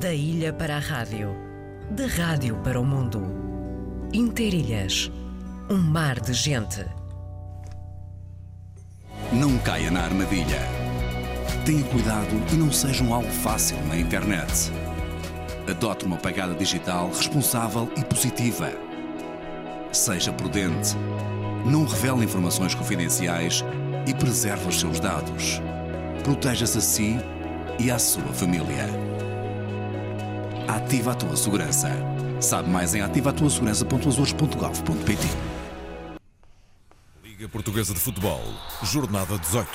Da ilha para a rádio, da rádio para o mundo. Interilhas, um mar de gente. Não caia na armadilha. Tenha cuidado e não seja um alvo fácil na internet. Adote uma pegada digital responsável e positiva. Seja prudente. Não revele informações confidenciais e preserve os seus dados. Proteja-se a si e à sua família. Ativa a tua segurança. Sabe mais em ativatuasegurança.azores.gov.pt Liga Portuguesa de Futebol, Jornada 18.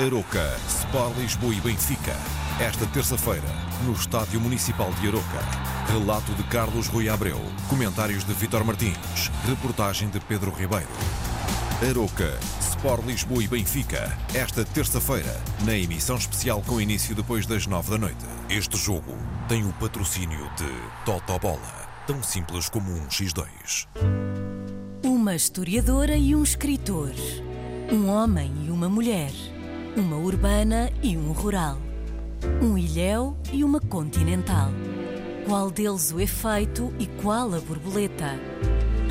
Aroca, Sport Lisboa e Benfica. Esta terça-feira, no Estádio Municipal de Aroca. Relato de Carlos Rui Abreu. Comentários de Vitor Martins. Reportagem de Pedro Ribeiro. Aroca, Sport Lisboa e Benfica. Esta terça-feira, na emissão especial com início depois das nove da noite. Este jogo tem o patrocínio de Totobola. Tão simples como um X2. Uma historiadora e um escritor. Um homem e uma mulher. Uma urbana e um rural. Um ilhéu e uma continental. Qual deles o efeito e qual a borboleta?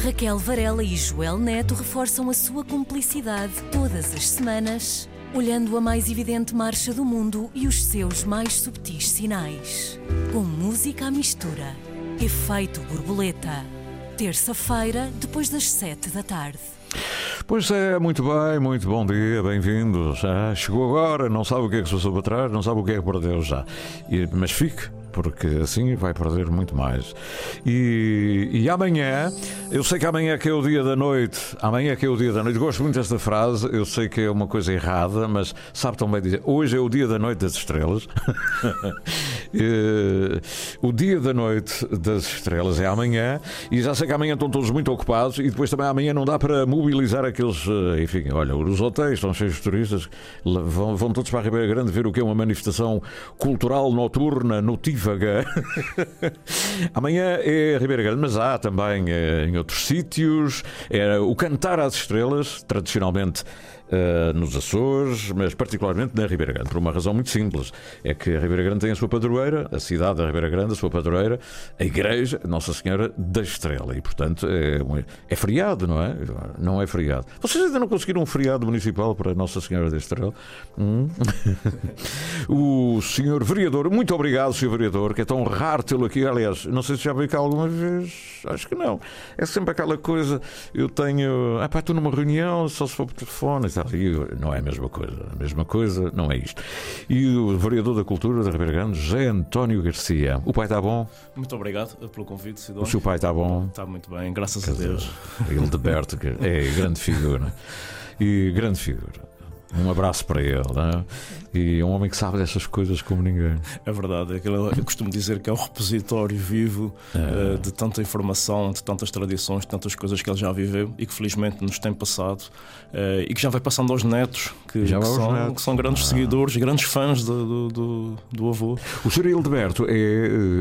Raquel Varela e Joel Neto reforçam a sua cumplicidade todas as semanas, olhando a mais evidente marcha do mundo e os seus mais subtis sinais. Com música à mistura. Efeito borboleta. Terça-feira, depois das sete da tarde. Pois é, muito bem, muito bom dia, bem-vindos. Ah, chegou agora, não sabe o que é que se passou para trás, não sabe o que é que perdeu já. E- mas fique, porque assim vai perder muito mais. E, e amanhã, eu sei que amanhã é que é o dia da noite, amanhã é que é o dia da noite, gosto muito desta frase, eu sei que é uma coisa errada, mas sabe tão bem dizer, hoje é o dia da noite das estrelas. Eh, o dia da noite das estrelas é amanhã, e já sei que amanhã estão todos muito ocupados, e depois também amanhã não dá para mobilizar aqueles, eh, enfim, olha, os hotéis estão cheios de turistas, vão, vão todos para a Ribeira Grande ver o que é uma manifestação cultural noturna, Amanhã é Ribeira Grande, mas há também eh, em outros sítios. É o Cantar às Estrelas, tradicionalmente eh, nos Açores, mas particularmente na Ribeira Grande, por uma razão muito simples. É que a Ribeira Grande tem a sua padroeira, a cidade da Ribeira Grande, a sua padroeira, a Igreja Nossa Senhora da Estrela. E, portanto, é, um- é feriado, não é? Não é feriado. Vocês ainda não conseguiram um feriado municipal para Nossa Senhora da Estrela? Hum? o senhor vereador, muito obrigado, senhor vereador, que é tão raro tê-lo aqui. Aliás, não sei se já veio cá alguma vez, acho que não. É sempre aquela coisa, eu tenho, ah pá, estou numa reunião, só se for por telefone tal. E não é a mesma coisa, a mesma coisa não é isto. E o vereador da Cultura da Ribeira Grande, José António Garcia. O pai está bom? Muito obrigado pelo convite, O Sidónio. seu pai está bom? Está muito bem, graças a Deus. Hildeberto, que é grande figura. E grande figura. Um abraço para ele. né? E é um homem que sabe dessas coisas como ninguém. É verdade, aquilo, eu costumo dizer que é um repositório vivo É. eh, de tanta informação, de tantas tradições, de tantas coisas que ele já viveu e que felizmente nos tem passado eh, e que já vai passando aos netos, que, Já que são, netos. que são grandes seguidores, grandes fãs do, do, do, avô. O Sr. Hildeberto é,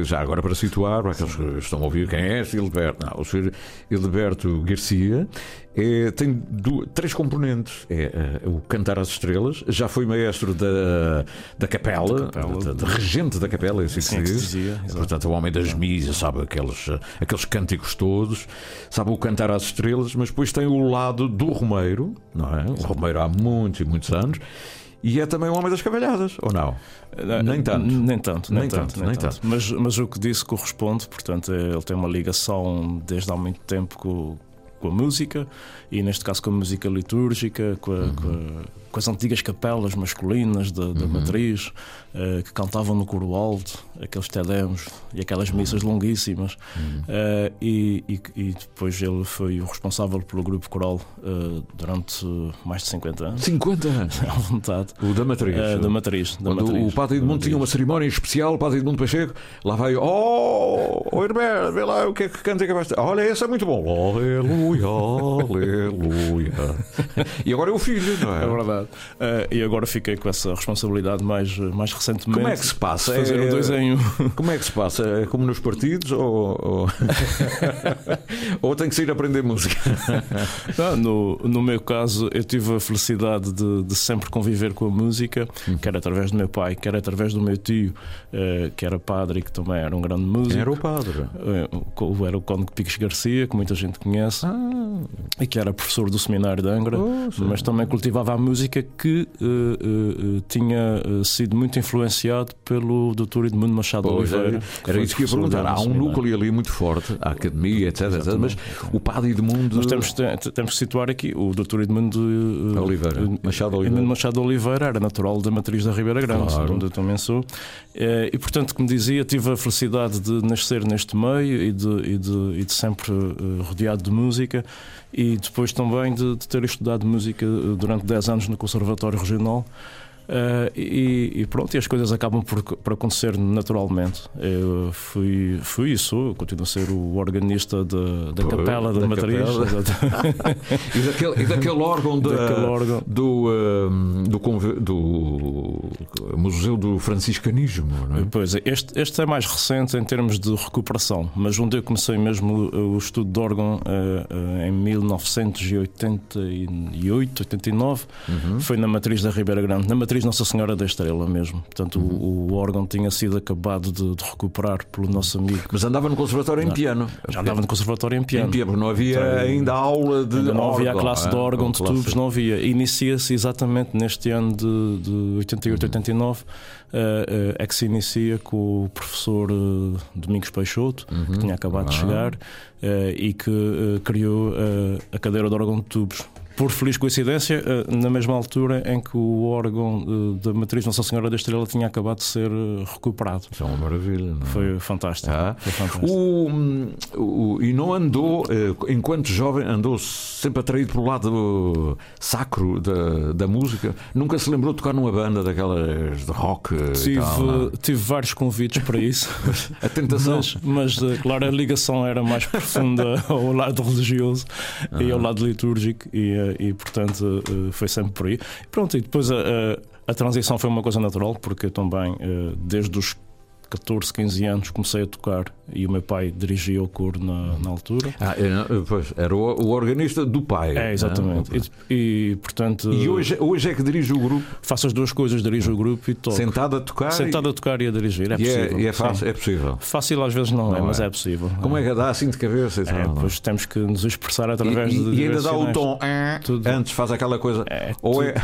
eh, já agora para situar, para aqueles que estão a ouvir quem é este Hildeberto, não, o Sr. Hildeberto Garcia é, tem du- três componentes: é eh, o Cantar às Estrelas, já foi maestro da, da capela, Da capela. de, de regente da capela, é assim que se que se diz. dizia. Portanto, o homem das misas, sabe aqueles, aqueles cânticos todos, sabe o Cantar às Estrelas, mas depois tem o lado do Romeiro, não é? O Romeiro há muitos e muitos anos. E é também o homem das cavalhadas, ou não? Eh, Nem tanto. Nem tanto, nem, Nem tanto, tanto, nem tanto. tanto. Mas, mas o que disse corresponde, portanto, é- ele tem uma ligação desde há muito tempo com, com a música e, neste caso, com a música litúrgica, com, a- com a- com as antigas capelas masculinas da, da matriz eh, que cantavam no coro alto, aqueles tedemos e aquelas missas longuíssimas. Eh, e, e- e depois ele foi o responsável pelo grupo coral eh, durante mais de 50 anos, 50 anos. à vontade. O da Matriz. Da matriz. Da Quando matriz, o Padre Edmundo tinha uma cerimónia especial, o Padre Edmundo Pacheco, lá vai, oh, oh Herberto, vê lá o que é que canta que vai estar. Olha, esse é muito bom. Aleluia, aleluia. E agora é o filho, não é? É verdade. Uh, e agora fiquei com essa responsabilidade mais, mais recentemente. Como é que se passa? Fazer é, um. Como é que se passa? É como nos partidos ou, ou... ou tem que sair a aprender música? Não, no, no meu caso, eu tive a felicidade de, de sempre conviver com a música, hum. quer através do meu pai, quer através do meu tio, uh, que era padre e que também era um grande músico. Quem era o padre? Uh, era o Conde Piques Garcia, que muita gente conhece, ah. e que era professor do seminário de Angra, oh, mas também cultivava a música que uh, tinha sido muito influenciado pelo Dr. Edmundo Machado pois, Oliveira. Era, isso que ia perguntar. Há um núcleo ali muito forte, a academia, etc, etc. Mas o padre Edmundo. Nós temos, temos que situar aqui o Dr. Edmundo Oliveira. Machado Oliveira. Edmundo Machado Oliveira era natural da matriz da Ribeira Grande, claro. onde eu também sou. E portanto, como dizia, tive a felicidade de nascer neste meio e de, e de, e de sempre rodeado de música e depois também de, de ter estudado música durante 10 anos no Conservatório Regional. Uh, e, e, pronto, e as coisas acabam por, por acontecer naturalmente. Eu fui, fui sou, continuo a ser o organista de, da capela da, da matriz. e, daquele, e daquele órgão, de, daquele órgão. Do, do, do, Museu do Franciscanismo. É? Pois é, este, este é mais recente em termos de recuperação, mas onde eu comecei mesmo o, o estudo de órgão uh, uh, em 1988, 89, uhum. foi na matriz da Ribeira Grande. Na matriz atriz Nossa Senhora da Estrela mesmo. Portanto, uhum. o, o, órgão tinha sido acabado de, de, recuperar pelo nosso amigo. Mas andava no conservatório em piano. Já andava no conservatório em piano. Em piano, não havia então, ainda aula de. Ainda não órgão, havia a classe de é? órgão, de tubos, não havia. Inicia-se exatamente neste ano de, de 88, 89. Uh, uh, é que se inicia com o professor uh, Domingos Peixoto, uhum. que tinha acabado de chegar uh, e que criou a cadeira de órgão de tubos por feliz coincidência, eh, na mesma altura em que o órgão eh, da matriz Nossa Senhora da Estrela tinha acabado de ser eh, recuperado. Isso é uma maravilha. Não é? Foi fantástico. Ah. Foi fantástico. O, o, e não andou, enquanto jovem, andou sempre atraído para o lado sacro da, da música. Nunca se lembrou de tocar numa banda daquelas de rock? Tive, tal, tive vários convites para isso. a tentação. Mas, mas, claro, a ligação era mais profunda ao lado religioso ah. e ao lado litúrgico. E, e portanto eh, foi sempre por aí. Pronto, e depois a, a, a transição foi uma coisa natural, porque também, eh, desde os 14, 15 anos comecei a tocar e o meu pai dirigia o coro na, na altura. Ah, é, pois, era o, o, organista do pai. É, exatamente. É? E, e, portanto. E hoje, hoje é que dirige o grupo? Faço as duas coisas, dirijo o grupo e toco. Sentado a tocar? Sentado e... a tocar e a dirigir. É e é, possível. É, e é, fácil, é possível. Fácil às vezes não, não é, mas é possível. Como é que dá assim de cabeça? É, pois temos que nos expressar através de. E ainda dá o tom tudo. antes, faz aquela coisa. É, Ou é...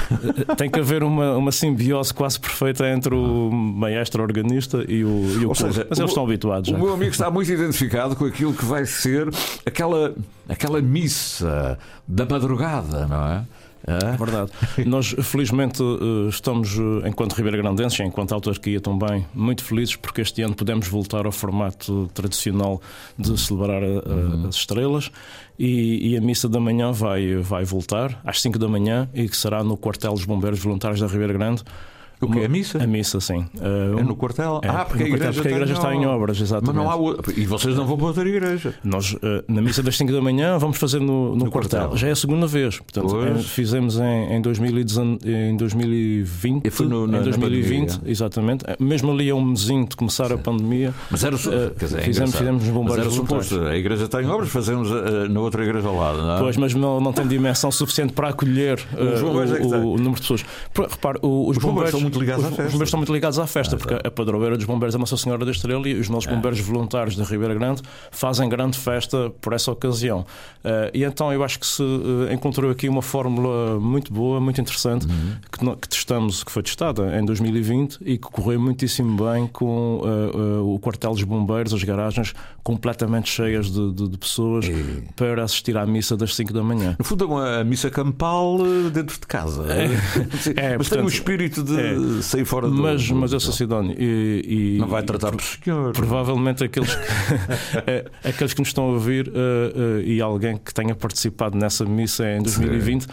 Tem que haver uma, uma simbiose quase perfeita entre o maestro organista e o, e o seja, Mas eles estão habituados. O já. meu amigo está muito identificado com aquilo que vai ser aquela, aquela missa da madrugada, não é? É verdade. Nós, felizmente, eh, estamos, eh, enquanto Ribeira Grandenses, enquanto autarquia também, muito felizes porque este ano podemos voltar ao formato tradicional de celebrar a, uhum. as estrelas e, e, a missa da manhã vai, vai voltar às 5 da manhã e que será no quartel dos Bombeiros Voluntários da Ribeira Grande o que? A missa? A missa, sim. Uh, é no quartel? É, ah, porque, a igreja, porque a igreja, está em obras, exatamente. Mas não há. E vocês não vão para outra igreja? Nós, uh, na missa das 5 da manhã, vamos fazer no, no, no quartel. quartel. Já é a segunda vez. Portanto, fizemos em, em, 2019, em 2020. foi no, na, em 2020, exatamente. Mesmo ali é um mesinho de começar sim. a pandemia. Mas era o uh, quer dizer, é fizemos, fizemos nos bombeiros. Mas era suposto. A igreja está em obras, fazemos na outra igreja ao lado, não é? Pois, mas não, não tem dimensão suficiente para acolher o, o, o, número de pessoas. Repare, os, os bombeiros, são muito ligados à festa bombeiros estão muito ligados à festa, porque a padroeira dos bombeiros é Nossa Senhora da Estrela e os nossos bombeiros voluntários da Ribeira Grande fazem grande festa por essa ocasião. Uh, e então eu acho que se uh, encontrou aqui uma fórmula muito boa, muito interessante, uhum. que, que, testamos, que foi testada em 2020 e que correu muitíssimo bem com uh, o quartel dos bombeiros, as garagens completamente cheias de, de, de pessoas e... para assistir à missa das 5 da manhã. No fundo, é uma missa campal dentro de casa. É, é, mas portanto, tem o espírito de é, sair fora do, mas, mas eu sou Sidónio e, e, Não vai tratar por senhor. Provavelmente aqueles que, é, aqueles que nos estão a ouvir uh, uh, e alguém que tenha participado nessa missa em 2020 uh,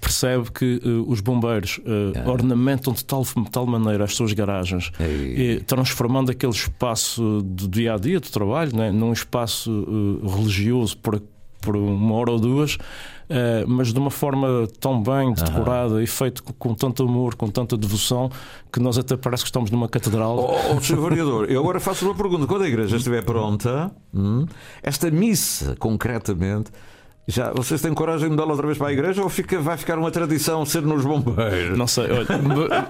percebe que os bombeiros é. ornamentam de tal, de tal maneira as suas garagens, e, transformando aquele espaço do dia a dia, do trabalho, né, num espaço religioso por por uma hora ou duas, mas de uma forma tão bem decorada e feito com, com, tanto amor, com tanta devoção, que nós até parece que estamos numa catedral. Oh, oh Sr. Vereador, eu agora faço uma pergunta. Quando a igreja estiver pronta, hum, esta missa, concretamente. Já, vocês têm coragem de mudá-la outra vez para a igreja ou fica, vai ficar uma tradição ser nos bombeiros? Não sei, olha,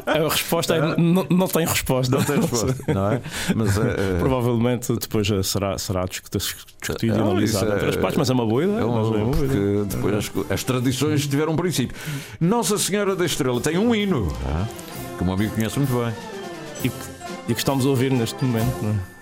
a resposta é não, não tem resposta. Não tem resposta, não é? Mas, uh, Provavelmente depois será, será discutido e analisado entre as partes, mas é uma boa ideia. É uma boa porque ideia. depois as, as, tradições tiveram um princípio. Nossa Senhora da Estrela tem um hino que o meu amigo conhece muito bem. E que, e que estamos a ouvir neste momento, não é?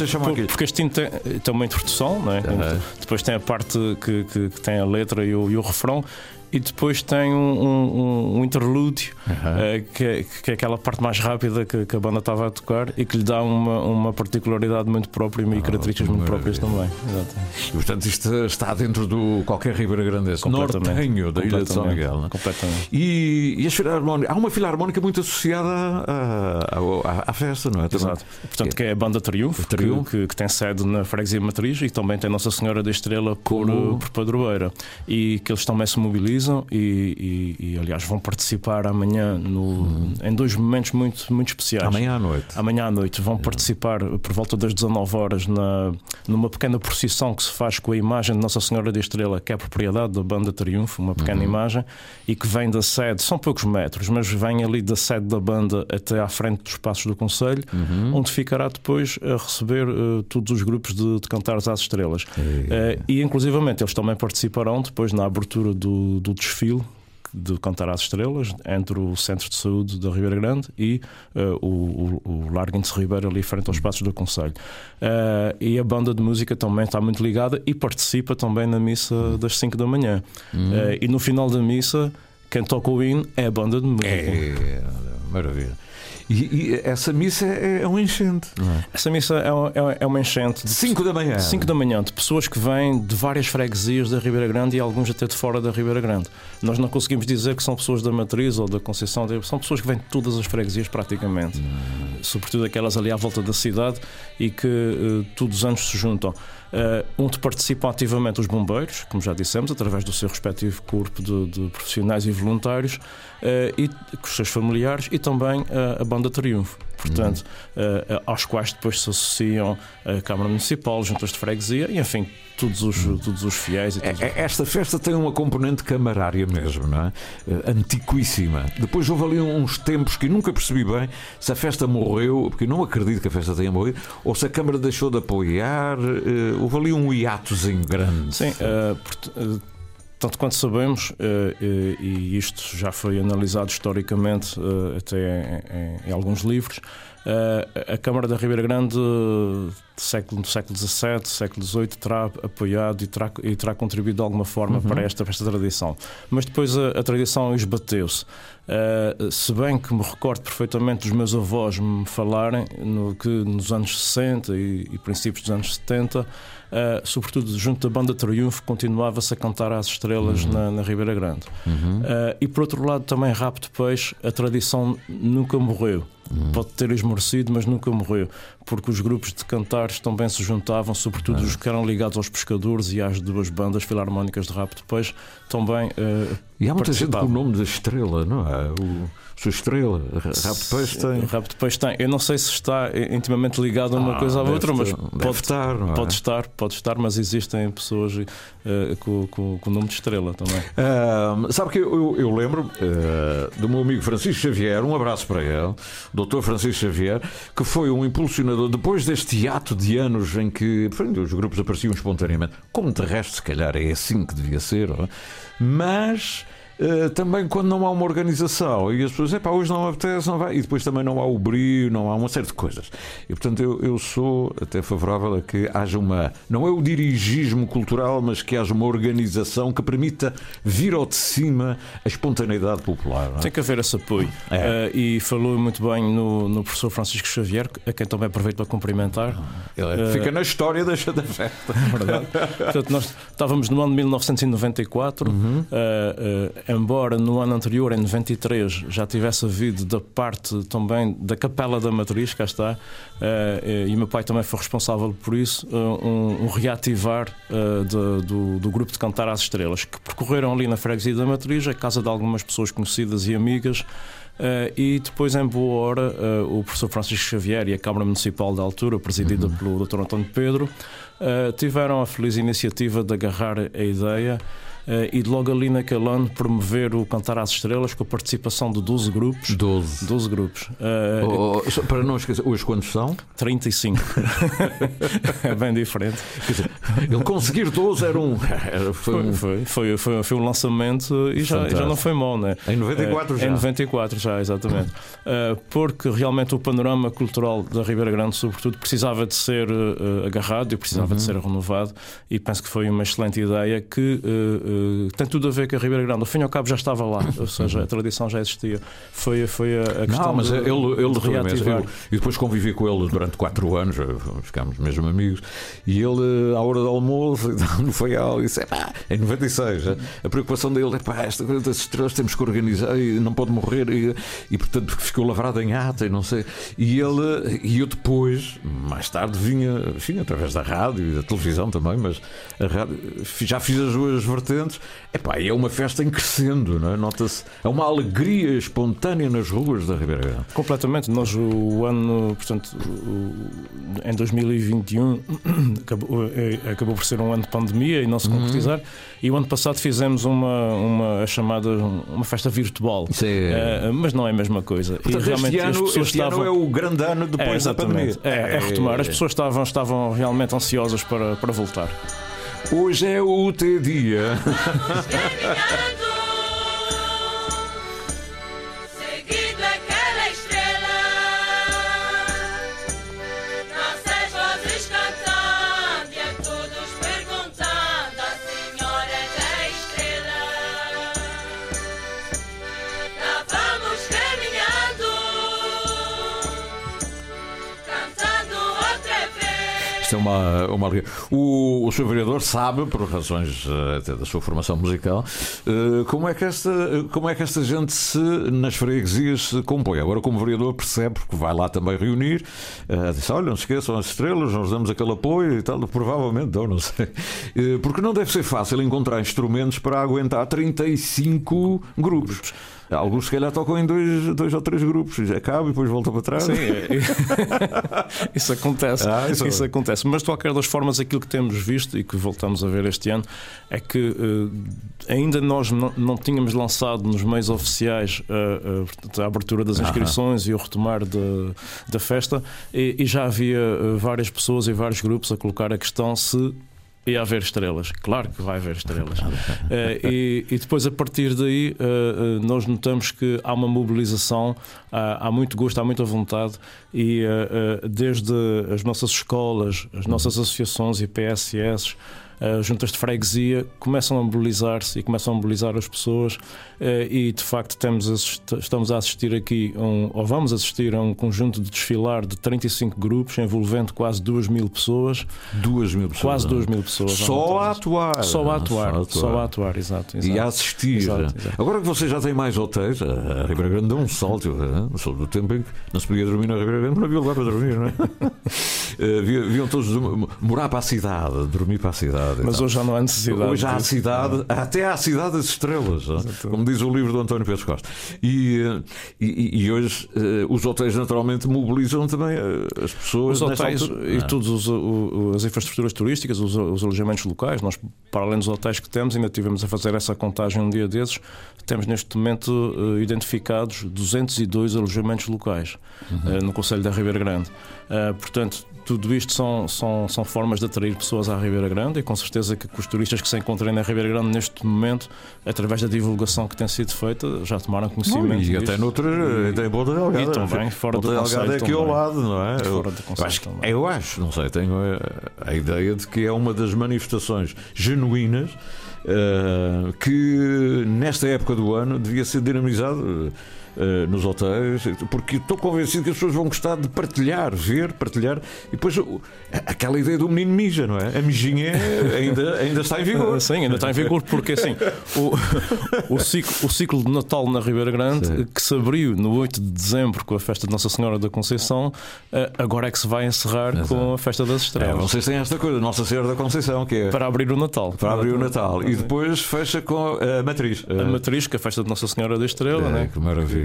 Vocês chamam aquilo? Porque este tem, tem uma introdução, não é? Uhum. depois tem a parte que, que, que, tem a letra e o, e o refrão, e depois tem um, um, um interlúdio, uhum. uh, que, que, é aquela parte mais rápida que, que, a banda estava a tocar e que lhe dá uma, uma particularidade muito própria e oh, características muito próprias também. Exatamente. E portanto, isto está dentro do qualquer Ribeira Grande, nortenho da Ilha de São Miguel. Né? Completamente. E, e as filarmónicas, há uma filarmónica muito associada à, festa, não é? Exato. Portanto, que é a banda Triunfo, Triunfo. Que, que, tem sede na Freguesia Matriz e também tem Nossa Senhora da Estrela por, por Padroeira. E que eles também se mobilizam e, e, e, aliás vão participar amanhã no, uhum. em dois momentos muito, muito especiais. Amanhã à noite. Amanhã à noite vão participar por volta das 19 horas na, numa pequena procissão que se faz com a imagem de Nossa Senhora da Estrela, que é a propriedade da Banda Triunfo, uma pequena uhum. imagem, e que vem da sede, são poucos metros, mas vem ali da sede da banda até à frente dos Passos do Conselho, uhum. onde ficará depois a receber uh, todos os grupos de, de Cantares às Estrelas. Uh, e inclusivamente eles também participarão depois na abertura do, do do desfile de Cantar às Estrelas entre o Centro de Saúde da Ribeira Grande e uh, o, o, o Largo de Ribeira, ali frente aos Passos do Conselho. Uh, e a banda de música também está muito ligada e participa também na missa das 5 da manhã. Uhum. Uh, e no final da missa, quem toca o hino é a banda de música. É, maravilha. E, e essa missa é, é um enchente, não é? Essa missa é, é, é uma enchente. De 5 da manhã. 5 da manhã, de pessoas que vêm de várias freguesias da Ribeira Grande e alguns até de fora da Ribeira Grande. Nós não conseguimos dizer que são pessoas da Matriz ou da Conceição, são pessoas que vêm de todas as freguesias praticamente. Sobretudo aquelas ali à volta da cidade e que uh, todos os anos se juntam. Uh, onde participam ativamente os bombeiros, como já dissemos, através do seu respectivo corpo de, de profissionais e voluntários, uh, e com os seus familiares, e também uh, a Banda Triunfo portanto, uhum. aos quais depois se associam a Câmara Municipal, juntas de freguesia e, enfim, todos os, uhum. todos os fiéis. E todos é, Esta festa tem uma componente camarária mesmo, não é? Eh, antiquíssima. Depois houve ali uns tempos que nunca percebi bem se a festa morreu, porque não acredito que a festa tenha morrido, ou se a Câmara deixou de apoiar. Houve ali um hiatozinho grande. Sim, uh, tanto quanto sabemos, e isto já foi analisado historicamente até em alguns livros, a Câmara da Ribeira Grande do século, do século XVII, século XVIII terá apoiado e terá, e terá contribuído de alguma forma uhum. para, esta, para esta tradição. Mas depois a, a tradição esbateu-se. Uh, se bem que me recordo perfeitamente dos meus avós me falarem no, que nos anos 60 e, e princípios dos anos 70 Uh, sobretudo junto da banda Triunfo, continuava-se a cantar às estrelas uhum. na, na, Ribeira Grande. Uhum. Uh, e por outro lado, também Rapto Peixe, a tradição nunca morreu. Uhum. Pode ter esmorecido, mas nunca morreu, porque os grupos de cantares também se juntavam, sobretudo os que eram ligados aos pescadores e às duas bandas filarmónicas de Rapto Peixe, também uh, E há muita gente com o nome da estrela, não é? O, sua estrela, Rabo de Peixe tem. Rabo de Peixe tem. Eu não sei se está intimamente ligado a uma Ah, coisa deve outra, mas pode estar, não é? Pode estar, pode estar, mas existem pessoas eh, com, com- com o nome de estrela também. Ah, sabe que eu, eu lembro ah, do meu amigo Francisco Xavier, um abraço para ele, Dr. Francisco Xavier, que foi um impulsionador depois deste hiato de anos em que pronto, os grupos apareciam espontaneamente, como de resto, se calhar é assim que devia ser, é? mas. Ah, também quando não há uma organização e as pessoas, epá, hoje não apetece, não vai, e depois também não há o brilho, não há uma série de coisas. E portanto eu, eu sou até favorável a que haja uma, não é o dirigismo cultural, mas que haja uma organização que permita vir ao de cima a espontaneidade popular. é? Tem que haver esse apoio. É. Eh, e falou muito bem no, no professor Francisco Xavier, a quem também aproveito para cumprimentar. Ele Eh, fica na história da, da festa. verdade. Portanto, nós estávamos no ano de 1994, Uhum. Embora no ano anterior, em 93, já tivesse havido da parte também da Capela da Matriz, cá está, eh, eh, e o meu pai também foi responsável por isso, eh, um, um reativar de- do, do grupo de Cantar às Estrelas, que percorreram ali na freguesia da Matriz, a casa de algumas pessoas conhecidas e amigas. E depois, em boa hora, o professor Francisco Xavier e a Câmara Municipal da altura, presidida pelo Dr. António Pedro, tiveram a feliz iniciativa de agarrar a ideia e de logo ali naquele ano promover o Cantar às Estrelas com a participação de 12 grupos. 12. 12 grupos. Eh, Oh, oh, só para não esquecer, hoje quantos são? 35. é bem diferente. Dizer, ele conseguir 12 era um. Era, foi Foi, um foi, foi, foi, foi um lançamento e já, já não foi mau, né? em 94 Eh, já. Em 94 já, exatamente. Eh, porque realmente o panorama cultural da Ribeira Grande, sobretudo, precisava de ser eh, agarrado e precisava Uhum. de ser renovado e penso que foi uma excelente ideia que eh, eh, tem tudo a ver com a Ribeira Grande. Ao fim e ao cabo já estava lá, ou seja, a tradição já existia. Foi, foi a, a questão Não, mas de, ele, ele de reativar. eu- e depois convivi com ele durante quatro anos, eh, ficámos mesmo amigos, e ele, à hora do almoço, no feial, disse: "Epá, em 96, a, a preocupação dele é pá, esta coisa das estrelas temos que organizar e não pode morrer, e, e portanto ficou lavrado em ata e não sei. E ele, e eu depois, mais tarde, vinha, enfim, através da rádio e da televisão também, mas a rádio, já fiz as duas vertentes, epá, e é uma festa em crescendo, não é? Nota-se, é uma alegria espontânea nas ruas da Ribeira Grande. Completamente. Nós, o ano, portanto, o- em 2021, acabou, eh, acabou por ser um ano de pandemia e não se Uhum. concretizar. E o ano passado fizemos uma, uma chamada uma festa virtual. É- Eh, mas não é a mesma coisa. Portanto, e realmente este, as ano, pessoas este ano estavam. é o grande ano É, depois da pandemia. exatamente. É, é retomar. As pessoas estavam, estavam realmente ansiosas para, para voltar. Hoje é o teu dia. Seguindo Isto é uma, uma. O, o Sr. Vereador sabe, por razões eh, até da sua formação musical, eh, como é, que esta, como é que esta gente se, nas freguesias se compõe. Agora, como vereador, percebe, porque vai lá também reunir, eh, disse: olha, não se esqueçam as estrelas, nós damos aquele apoio e tal. Provavelmente dão, não sei. Porque não deve ser fácil encontrar instrumentos para aguentar 35 grupos. Alguns, se calhar, tocam em dois, dois ou três grupos, acaba e depois volta para trás. Sim, é- isso acontece. Ah, isso isso é. acontece. Mas de qualquer das formas, aquilo que temos visto e que voltamos a ver este ano é que eh, ainda nós não, não tínhamos lançado nos meios oficiais eh, portanto, a abertura das inscrições e o retomar de- da festa, e, e já havia várias pessoas e vários grupos a colocar a questão se. Ia haver estrelas, claro que vai haver estrelas. Eh, e, e depois, a partir daí, eh, nós notamos que há uma mobilização, há, há muito gosto, há muita vontade, e eh, desde as nossas escolas, as nossas associações e Eh, juntas de freguesia, começam a mobilizar-se e começam a mobilizar as pessoas, eh, e de facto temos estamos a assistir aqui, um, ou vamos assistir a um conjunto de desfilar de 35 grupos, envolvendo quase 2 mil pessoas, Duas mil pessoas. quase não é? 2 mil pessoas. Só a atuar. Só a atuar, Só a só a atuar, exato. exato. E a assistir. Exato, exato. Agora que você já tem mais hotéis, a Ribeira Grande deu um salto. eh, Sou do tempo em que não se podia dormir na Ribeira Grande, não havia lugar para dormir, não é? vi- viam todos do- morar para a cidade, dormir para a cidade. Mas hoje já não há necessidade. Hoje há a cidade, até há a cidade das estrelas, é? como diz o livro do António Pedro Costa. E, eh, e, e hoje eh, os hotéis naturalmente mobilizam também eh, as pessoas. Os hotéis altura. e Ah. todas as infraestruturas turísticas, os, os alojamentos locais, nós, para além dos hotéis que temos, ainda tivemos a fazer essa contagem um dia desses, temos neste momento identificados 202 alojamentos locais eh, no Conselho da Ribeira Grande. Portanto, tudo isto são, são, são formas de atrair pessoas à Ribeira Grande e com certeza que, que os turistas que se encontrem na Ribeira Grande neste momento, através da divulgação que tem sido feita, já tomaram conhecimento e disto. até noutra, até em Ponta Delgada. E também fora do Ponta Delgada é aqui ao também. lado, não é? Fora Eu- do eu, acho, também. eu acho, não sei, tenho a, a ideia de que é uma das manifestações genuínas eh, que nesta época do ano devia ser dinamizado. Eh, nos hotéis, porque estou convencido que as pessoas vão gostar de partilhar, ver, partilhar, e depois o- aquela ideia do menino mija, não é? A mijinha ainda, ainda está em vigor. Sim, ainda está em vigor, porque assim, o, o, ciclo, o ciclo de Natal na Ribeira Grande, Sim. que se abriu no 8 de dezembro com a festa de Nossa Senhora da Conceição, eh, agora é que se vai encerrar com a festa das É, estrelas. vocês têm esta coisa, Nossa Senhora da Conceição, que é Para abrir o Natal. para abrir o Natal, e depois fecha com a matriz. A matriz, que é a festa de Nossa Senhora da Estrela, É, né? que maravilha.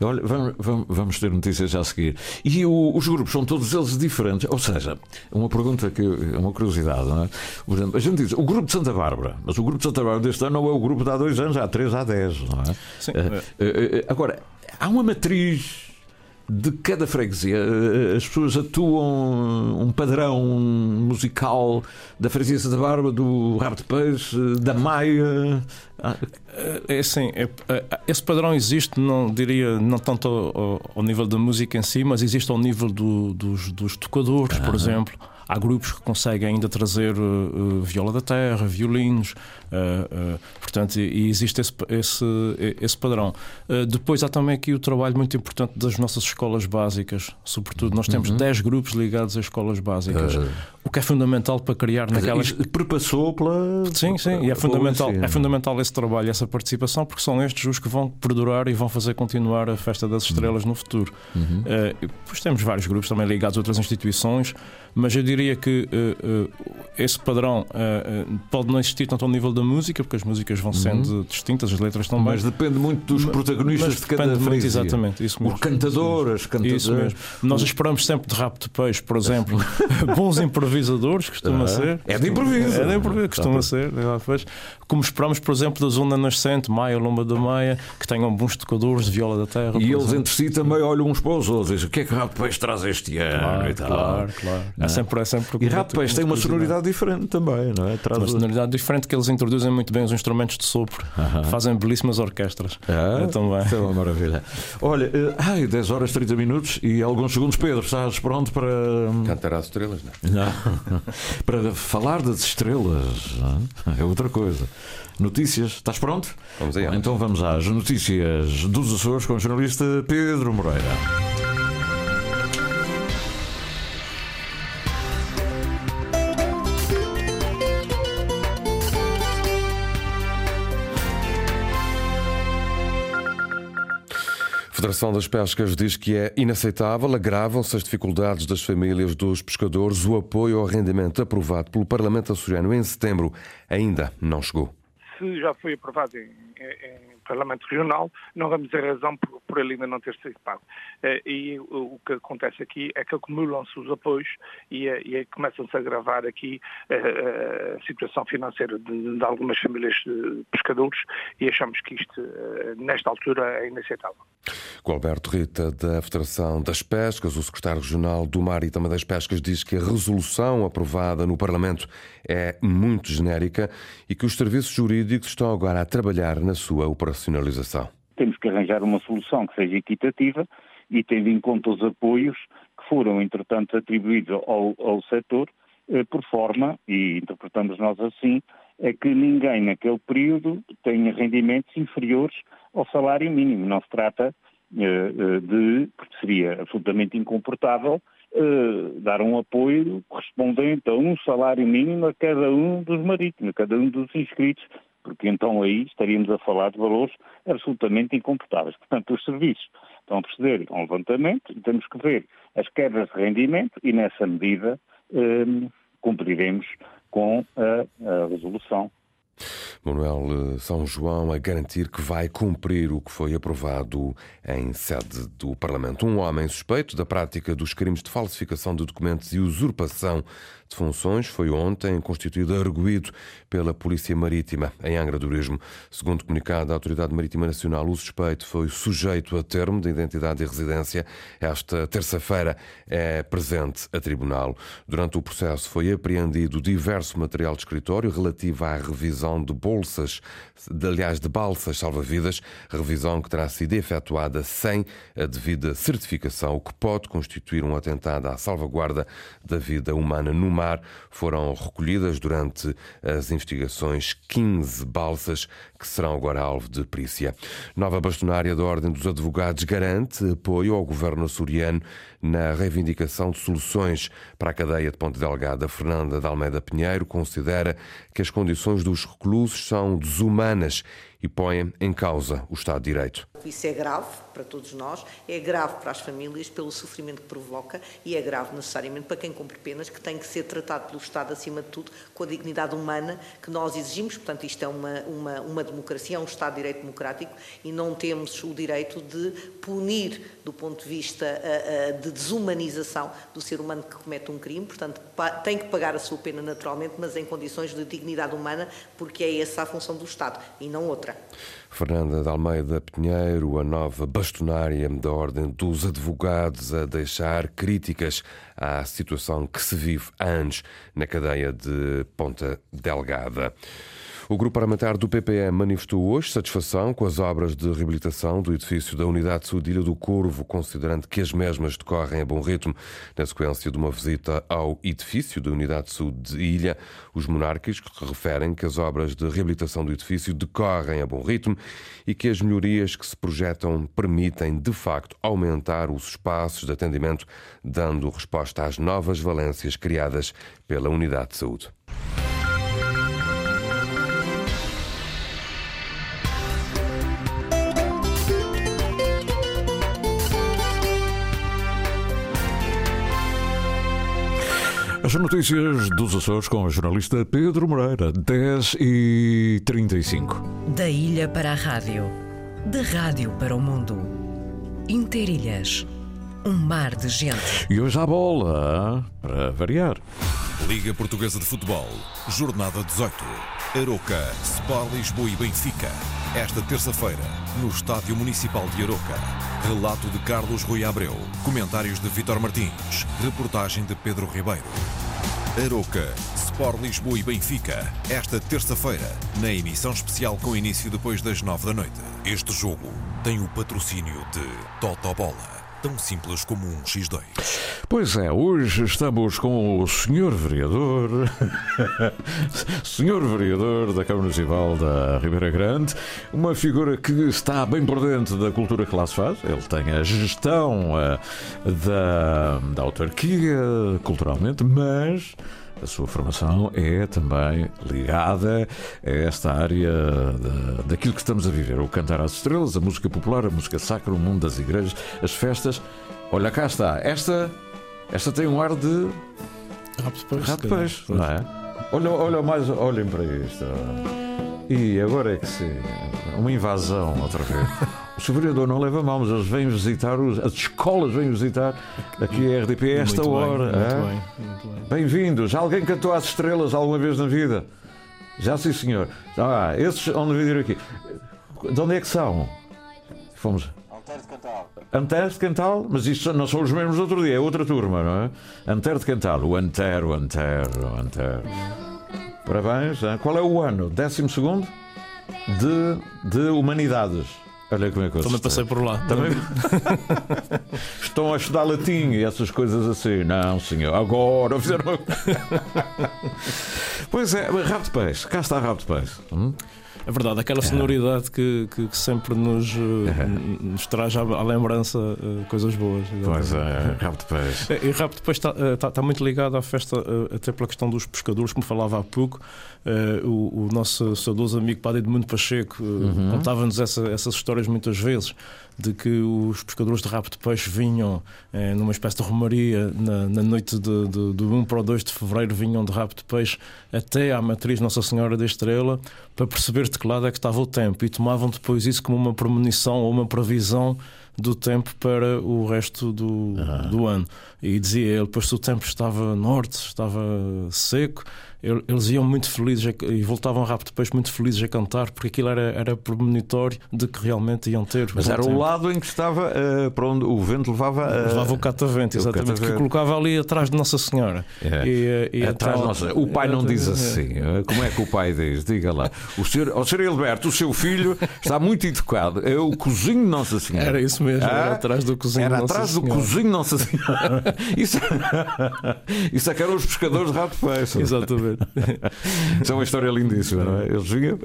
Olha, vamos, vamos, vamos ter notícias já a seguir. E o- os grupos são todos eles diferentes. Ou seja, uma pergunta que é uma curiosidade, não é? Por exemplo, a gente diz o grupo de Santa Bárbara, mas o grupo de Santa Bárbara deste ano não é o grupo de há dois anos, há três, há dez, não é? Sim. Eh, eh, eh, agora, há uma matriz. De cada freguesia, Eh, as pessoas atuam um padrão musical da freguesia Santa Bárbara, do Rabo de Peixe, da Maia. Ah, É assim, é- é- esse padrão existe, não diria, não tanto ao, ao- nível da música em si, mas existe ao nível do- dos, dos tocadores, por exemplo. Há grupos que conseguem ainda trazer uh, uh, viola da terra, violinos, uh, uh, portanto, e, existe esse, esse, esse padrão. Uh, depois há também aqui o trabalho muito importante das nossas escolas básicas, sobretudo nós temos 10 grupos ligados às escolas básicas, Uh, o que é fundamental para criar naquelas perpassou pela. Sim, sim, e é fundamental, ensino. é fundamental esse trabalho, essa participação, porque são estes os que vão perdurar e vão fazer continuar a Festa das Estrelas no futuro. Uhum. Eh, e depois temos vários grupos também ligados a outras instituições, mas eu diria que eh, eh, esse padrão eh, pode não existir tanto ao nível da música, porque as músicas vão sendo distintas, as letras também. Uhum. Mas depende muito dos protagonistas de cada depende muito, exatamente, isso mesmo. O cantador, as cantadoras. Isso mesmo. Nós esperamos sempre de rabo de peixe, por exemplo, bons improvisadores, costuma ser. é de improviso. É de improviso, costuma ser. Como esperamos, por exemplo, da Zona Nascente, Maia, Lomba da Maia, que tenham bons tocadores de viola da terra. E eles exemplo. entre si também olham uns para os outros. Dizem, o que é que o Rabo de Peixe traz este ano? Claro, e tal. claro, claro. É sempre, é sempre E Peixe tem uma sonoridade diferente também, não é? Traz Uma sonoridade diferente que eles introduzem muito bem os instrumentos de sopro, fazem belíssimas orquestras. Ah, É, também. Isso é uma maravilha. Olha, eh, ai, 10 horas 30 minutos e alguns segundos. Pedro, estás pronto para. Cantar às estrelas, não? Não. para falar das estrelas. não é? É outra coisa. Notícias, estás pronto? Vamos aí. Então vamos às notícias dos Açores com o jornalista Pedro Moreira. Federação das Pescas diz que é inaceitável, agravam-se as dificuldades das famílias dos pescadores. O apoio ao rendimento aprovado pelo Parlamento açoriano em setembro ainda não chegou. se já foi aprovado em, em- Parlamento Regional, não vamos ter razão por, por ele ainda não ter sido pago. Eh, E o, que acontece aqui é que acumulam-se os apoios e, eh, e começam-se a agravar aqui eh, eh, a situação financeira de, de algumas famílias de pescadores e achamos que isto, nesta altura, é inaceitável. Com Alberto Rita, da Federação das Pescas, o secretário regional do Mar e também das Pescas, diz que a resolução aprovada no Parlamento é muito genérica e que os serviços jurídicos estão agora a trabalhar na sua operacionalização. temos que arranjar uma solução que seja equitativa e tendo em conta os apoios que foram, entretanto, atribuídos ao, ao setor, eh, por forma, e interpretamos nós assim, é que ninguém naquele período tenha rendimentos inferiores ao salário mínimo. Não se trata eh, eh, de, porque seria absolutamente incomportável, dar um apoio correspondente a um salário mínimo a cada um dos marítimos, a cada um dos inscritos porque então aí estaríamos a falar de valores absolutamente incomportáveis. Portanto, os serviços estão a proceder a um levantamento e temos que ver as quebras de rendimento e, nessa medida, eh, cumpriremos com a, a resolução Manuel eh, São João a garantir que vai cumprir o que foi aprovado em sede do Parlamento. Um homem suspeito da prática dos crimes de falsificação de documentos e usurpação de funções foi ontem constituído arguído pela Polícia Marítima em Angra do Heroísmo. Segundo comunicado da Autoridade Marítima Nacional, o suspeito foi sujeito a termo de identidade e residência. Esta terça-feira é presente a tribunal. Durante o processo foi apreendido diverso material de escritório relativo à revisão de bolsas, de, aliás, de balsas salva-vidas, revisão que terá sido efetuada sem a devida certificação, o que pode constituir um atentado à salvaguarda da vida humana no mar. Foram recolhidas durante as investigações 15 balsas que serão agora alvo de perícia. Nova bastonária da Ordem dos Advogados garante apoio ao governo açoriano na reivindicação de soluções para a cadeia de Ponte Delgada. Fernanda de Almeida Pinheiro considera que as condições dos reclusos são desumanas e põem em causa o Estado de Direito. Isso é grave para todos nós, é grave para as famílias pelo sofrimento que provoca e é grave necessariamente para quem cumpre penas, que tem que ser tratado pelo Estado acima de tudo com a dignidade humana que nós exigimos. Portanto, isto é uma, uma, uma democracia, é um Estado de Direito democrático e não temos o direito de punir do ponto de vista uh, uh, de desumanização do ser humano que comete um crime. Portanto, tem que pagar a sua pena naturalmente, mas em condições de dignidade humana, porque é essa a função do Estado e não outra. Fernanda de Almeida Pinheiro, a nova bastonária da Ordem dos Advogados, a deixar críticas à situação que se vive há anos na cadeia de Ponta Delgada. O grupo parlamentar do PPM manifestou hoje satisfação com as obras de reabilitação do edifício da Unidade de Ilha do Corvo, considerando que as mesmas decorrem a bom ritmo. Na sequência de uma visita ao edifício da Unidade Sul de Ilha, os monárquicos referem que as obras de reabilitação do edifício decorrem a bom ritmo e que as melhorias que se projetam permitem, de facto, aumentar os espaços de atendimento, dando resposta às novas valências criadas pela Unidade de Saúde. As notícias dos Açores com o jornalista Pedro Moreira, 10 e 35. Da ilha para a rádio, da rádio para o mundo. Interilhas, um mar de gente. E hoje há bola, para variar. Liga Portuguesa de Futebol, Jornada 18. Aroca, Sport Lisboa e Benfica. Esta terça-feira, no Estádio Municipal de Aroca. Relato de Carlos Rui Abreu. Comentários de Vitor Martins. Reportagem de Pedro Ribeiro. Aroca, Sport Lisboa e Benfica. Esta terça-feira, na emissão especial com início depois das nove da noite. Este jogo tem o patrocínio de Totobola. Tão simples como um X2. Pois é, hoje estamos com o senhor vereador, senhor vereador da Câmara Municipal da Ribeira Grande, uma figura que está bem por dentro da cultura que lá se faz. Ele tem a gestão uh, da, da autarquia, culturalmente, mas a sua formação é também ligada a esta área da, daquilo que estamos a viver: o cantar às estrelas, a música popular, a música sacra, o mundo das igrejas, as festas. Olha, cá está. Esta, esta tem um ar de. Rato de peixe. Rato de peixe, não é? Olha, olha mais, olhem para isto. E agora é que sim, uma invasão outra vez. O. Vereador não leva mal, mas eles vêm visitar, os, as escolas vêm visitar aqui a RDP a esta Muito bem, hora. muito é? bem, muito bem. Bem-vindos. Alguém cantou às estrelas alguma vez na vida? Já sim, senhor. Ah, esses onde vir aqui. De onde é que são? Fomos. Antero de Cantal, mas isto não são os mesmos do outro dia, é outra turma, não é? Antero de Cantal, o Antero, Antero, Antero. Parabéns. hein? Qual é o ano? 12 segundo de, de Humanidades. Olha como é que eu Também passei por lá. Também? Estão a estudar latim e essas coisas assim. Não, senhor. Agora fizeram. pois é, rabo de peixe. Cá está rabo de peixe. Hum? É verdade, aquela sonoridade que, que, que sempre nos, eh, nos traz à, à lembrança eh, coisas boas. Pois é, de peixe. É, E rap depois está, eh, está, está muito ligado à festa, eh, até pela questão dos pescadores, como falava há pouco. Eh, o, o nosso saudoso amigo Padre Edmundo Pacheco eh, Uhum. contava-nos essa- essas histórias muitas vezes de que os pescadores de rabo de peixe vinham eh, numa espécie de romaria na, na noite de, de, do 1 para o 2 de fevereiro, vinham de rabo de peixe até à matriz Nossa Senhora da Estrela para perceber de que lado é que estava o tempo e tomavam depois isso como uma premonição ou uma previsão do tempo para o resto do, do ano. E dizia ele, depois se o tempo estava norte, estava seco, ele- eles iam muito felizes e voltavam rápido depois muito felizes a cantar, porque aquilo era, era premonitório de que realmente iam ter. Mas era o tempo. lado em que estava eh, para onde o vento levava. eh, Levava o catavento, o exatamente, catavento. que colocava ali atrás de Nossa Senhora. É. E, eh, e Atrás, então- nossa, o pai não diz É. assim. Como é que o pai diz? Diga lá. O senhor, o senhor Hilberto, o seu filho, está muito educado. É o cozinho de Nossa Senhora. Era isso mesmo, era Ah? atrás do cozinho Era atrás do cozinho de Nossa Senhora. Isso, isso é que eram os pescadores de rato de peixe. Exatamente. Isso é uma história lindíssima, não é? Eles vinham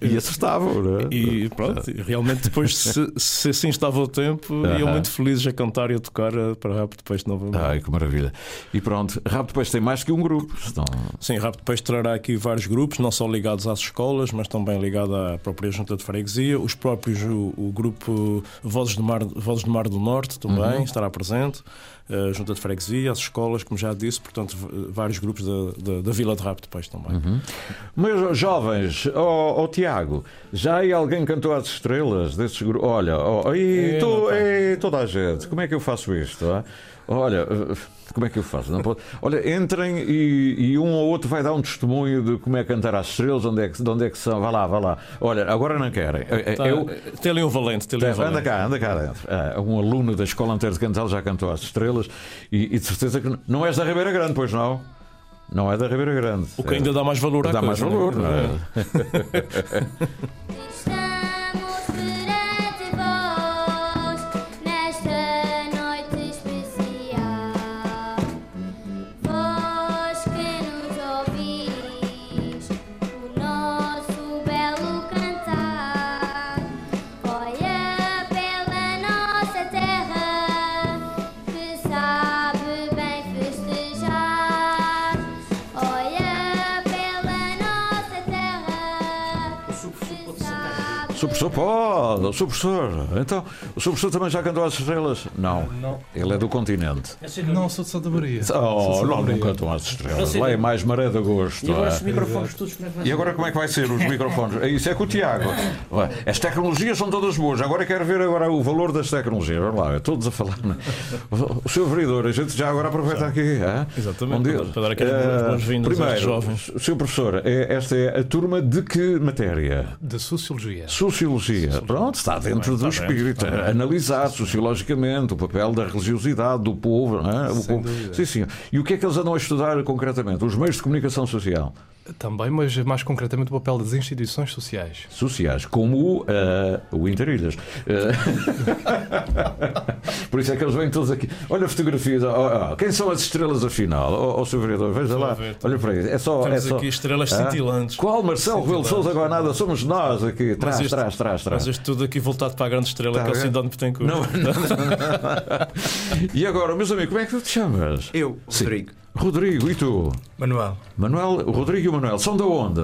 e acertavam, não é? E pronto, realmente depois, se, se assim estava o tempo, iam Aham. muito felizes a cantar e a tocar eh, para Rápido Peixe novamente. Ai, que maravilha. E pronto, Rabo de Peixe tem mais que um grupo. Senão... Sim, Rápido Peixe trará aqui vários grupos, não só ligados às escolas, mas também ligado à própria Junta de Freguesia. Os próprios, o, o grupo Vozes do, Mar, Vozes do Mar do Norte também Uhum. estará presente. A Junta de Freguesia, as escolas, como já disse, portanto, vários grupos da, da, da Vila de Rápido Peixe também. Uhum. Mas, jovens, ó ó, Tiago, já aí alguém cantou às estrelas desses grupos? Olha, ó, e É, tu- pá. e toda a gente, como é que eu faço isto? ah? Olha, como é que eu faço? Não pode- Olha, entrem e, e um ou outro vai dar um testemunho de como é cantar às estrelas, onde é que, de onde é que são. Vá lá, vá lá. Olha, agora não querem. Eh, eh, Tá, eu, Tem um valente, tem um Anda valente. cá, anda cá dentro. Ah, um aluno da Escola Antero de Cantal já cantou às estrelas e, e de certeza que não és da Ribeira Grande, pois não? Não é da Ribeira Grande. O que ainda dá mais valor à Dá mais coisa, valor, né? não é? Pode, sou professor. Então, o seu professor também já cantou às estrelas? Não. Não. Ele é do continente. Não, sou de Santa Maria. Oh, de não, não cantam às estrelas. sei. Lá é mais maré de agosto. E agora é. os microfones todos como é que vai E agora como é que vai ser os microfones? É Isso é com o Tiago. As tecnologias são todas boas. Agora quero ver agora o valor das tecnologias. Vamos lá, todos a falar. né? O seu vereador, a gente já agora aproveita aqui. é? Exatamente, Um dia- para- para dar aquelas Eh, boas-vindas aos Primeiro, jovens. Seu professor, é- esta é a turma de que matéria? Da Sociologia. Sociologia. Pronto, está dentro do espírito. dentro. Analisar sociologicamente o papel da religiosidade do povo. Não é? O povo. dúvida. Sim, sim. E o que é que eles andam a estudar concretamente? Os meios de comunicação social. Também, mas mais concretamente o papel das instituições sociais. Sociais, como eh, o Interilhas. Eh, Por isso é que eles vêm todos aqui. Olha fotografias. ó, ó, quem são as estrelas afinal? Ó, ó, seu vereador, veja lá. ver, Olha para isso. É só, Temos é só... aqui estrelas Ah? cintilantes. Qual Marcelo Rebelo de Souza agora nada? Somos nós aqui. Trás, isto- trás, trás, trás. Mas isto tudo aqui voltado para a grande estrela Tá que é o? Cidade de Betancourt. Não, E agora, meus amigos, como é que tu te chamas? Eu, Sim. Rodrigo. E tu? Manuel. Manuel, o Rodrigo e o Manuel são da onde?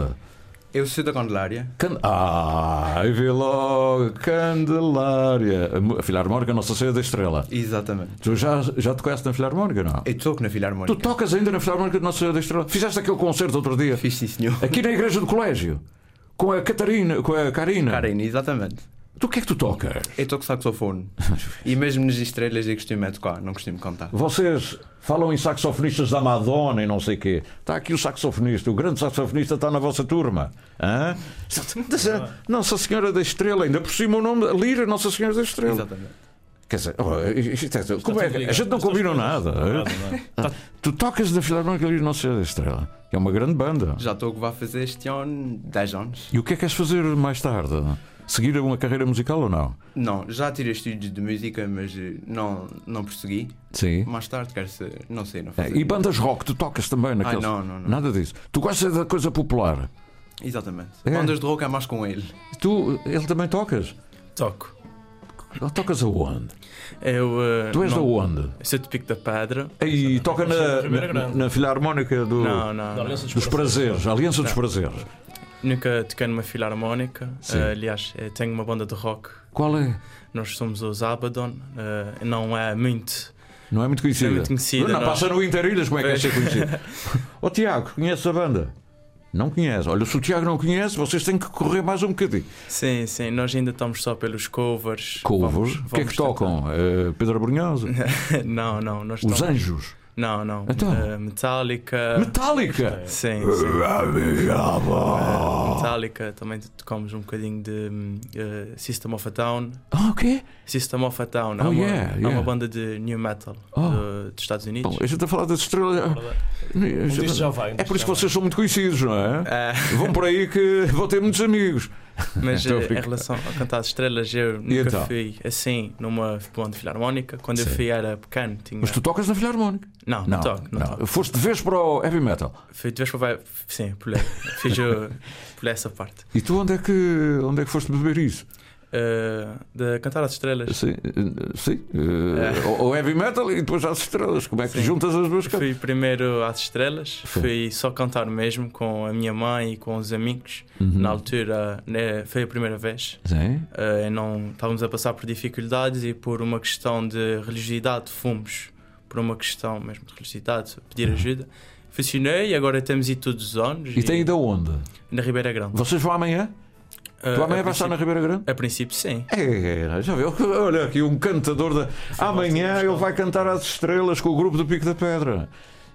Eu sou da Candelária. Can... Ah, vê logo, Candelária. A Filarmónica Nossa Senhora da Estrela. Exatamente. Tu já, já tocaste na Filarmónica, não? Eu toco na Tu Filarmónica. tocas ainda na Filarmónica Nossa Senhora da Estrela? Fizeste aquele concerto outro dia? Fiz sim, senhor. Aqui na igreja do colégio. Com a Catarina, com a Karina. Karina, exatamente. Tu o que é que tu tocas? Eu toco saxofone. e mesmo nas estrelas eu costumo é tocar, não costumo cantar. Vocês falam em saxofonistas da Madonna e não sei quê. Está aqui o saxofonista, o grande saxofonista está na vossa turma. Hã? Nossa Senhora da Estrela, ainda por cima o nome, Lira Nossa Senhora da Estrela. Exatamente. Quer dizer, oh, isto é- como é, tudo que- a gente não combinou nada. nada, hã? nada. Tu tocas na Filarmónica Lira Nossa Senhora da Estrela, que é uma grande banda. Já estou que vai fazer este ano 10 anos. E o que é que queres fazer mais tarde? Seguir uma carreira musical ou não? Não, já tirei estudos de música, mas eh, não, não persegui. Sim. Mais tarde quero ser, não sei, não É, e bandas rock, tu tocas também naqueles... não, não, não. Nada disso. Tu gostas da coisa popular? Exatamente. É. Bandas de rock é mais com ele. Tu, ele também tocas? Toco. Tocas aonde? Eu, eh, Tu és não- da onde? Eu sou de Pico da Pedra. E toca na, na, na filarmónica do, Não, não. Aliança dos prazeres, Aliança dos. Prazeres. Nunca toquei numa filarmónica. Eh, aliás, eu tenho uma banda de rock. Qual é? Nós somos os Abaddon. Eh, não é muito. Não é muito conhecida. Não é muito conhecida, Não, não. passa no Interilhas, como é que é ser conhecido? Ó Tiago, conheces a banda? Não conhece. Olha, se o Tiago não conhece, vocês têm que correr mais um bocadinho. Sim, sim. Nós ainda estamos só pelos covers. Covers? Vamos- O que é que tocam? Eh, Pedro Brunhosa? não, não. Os estamos- Anjos? Não, não. Então? Eh, Metallica. Metallica? Sim, sim. Eh, Metallica. Também tocamos um bocadinho de eh, System of a Down. Ah, o quê? System of a Down. Oh, é, uma, yeah, é yeah. uma banda de new metal Oh. de- dos Estados Unidos. Bom, a gente está a falar das estrelas. Um disto já vai, É por isso que vocês são muito conhecidos, não é? É. Vão por aí que vão ter muitos amigos. Mas eh, em relação a cantar as estrelas, eu nunca então? fui assim numa banda filarmónica. Quando eu Sim. fui era pequeno. Tinha... Mas tu tocas na Filarmónica? Não, não, toco. Não, toco. Foste de vez para o heavy metal. Fui de vez para Sim, pulei. Fiz o- pulei essa parte. E tu onde é que, onde é que foste beber isso? Eh, de cantar as estrelas. Sim, eh, sim. eh, o o heavy metal e depois às estrelas. Como é que Sim. juntas as duas coisas? Fui primeiro às estrelas, Sim. fui só cantar mesmo com a minha mãe e com os amigos. Uhum. Na altura né, foi a primeira vez. Sim. E não estávamos a passar por dificuldades e por uma questão de religiosidade fomos por uma questão mesmo de religiosidade pedir ajuda. Funcionei e agora temos ido todos os anos. Uhum. E tem ido aonde? Na Ribeira Grande. Vocês vão amanhã? Tu amanhã a vais estar na Ribeira Grande? A princípio, sim. É, já viu? Olha aqui um cantador da. Amanhã ele vai cantar às estrelas com o grupo do Pico da Pedra.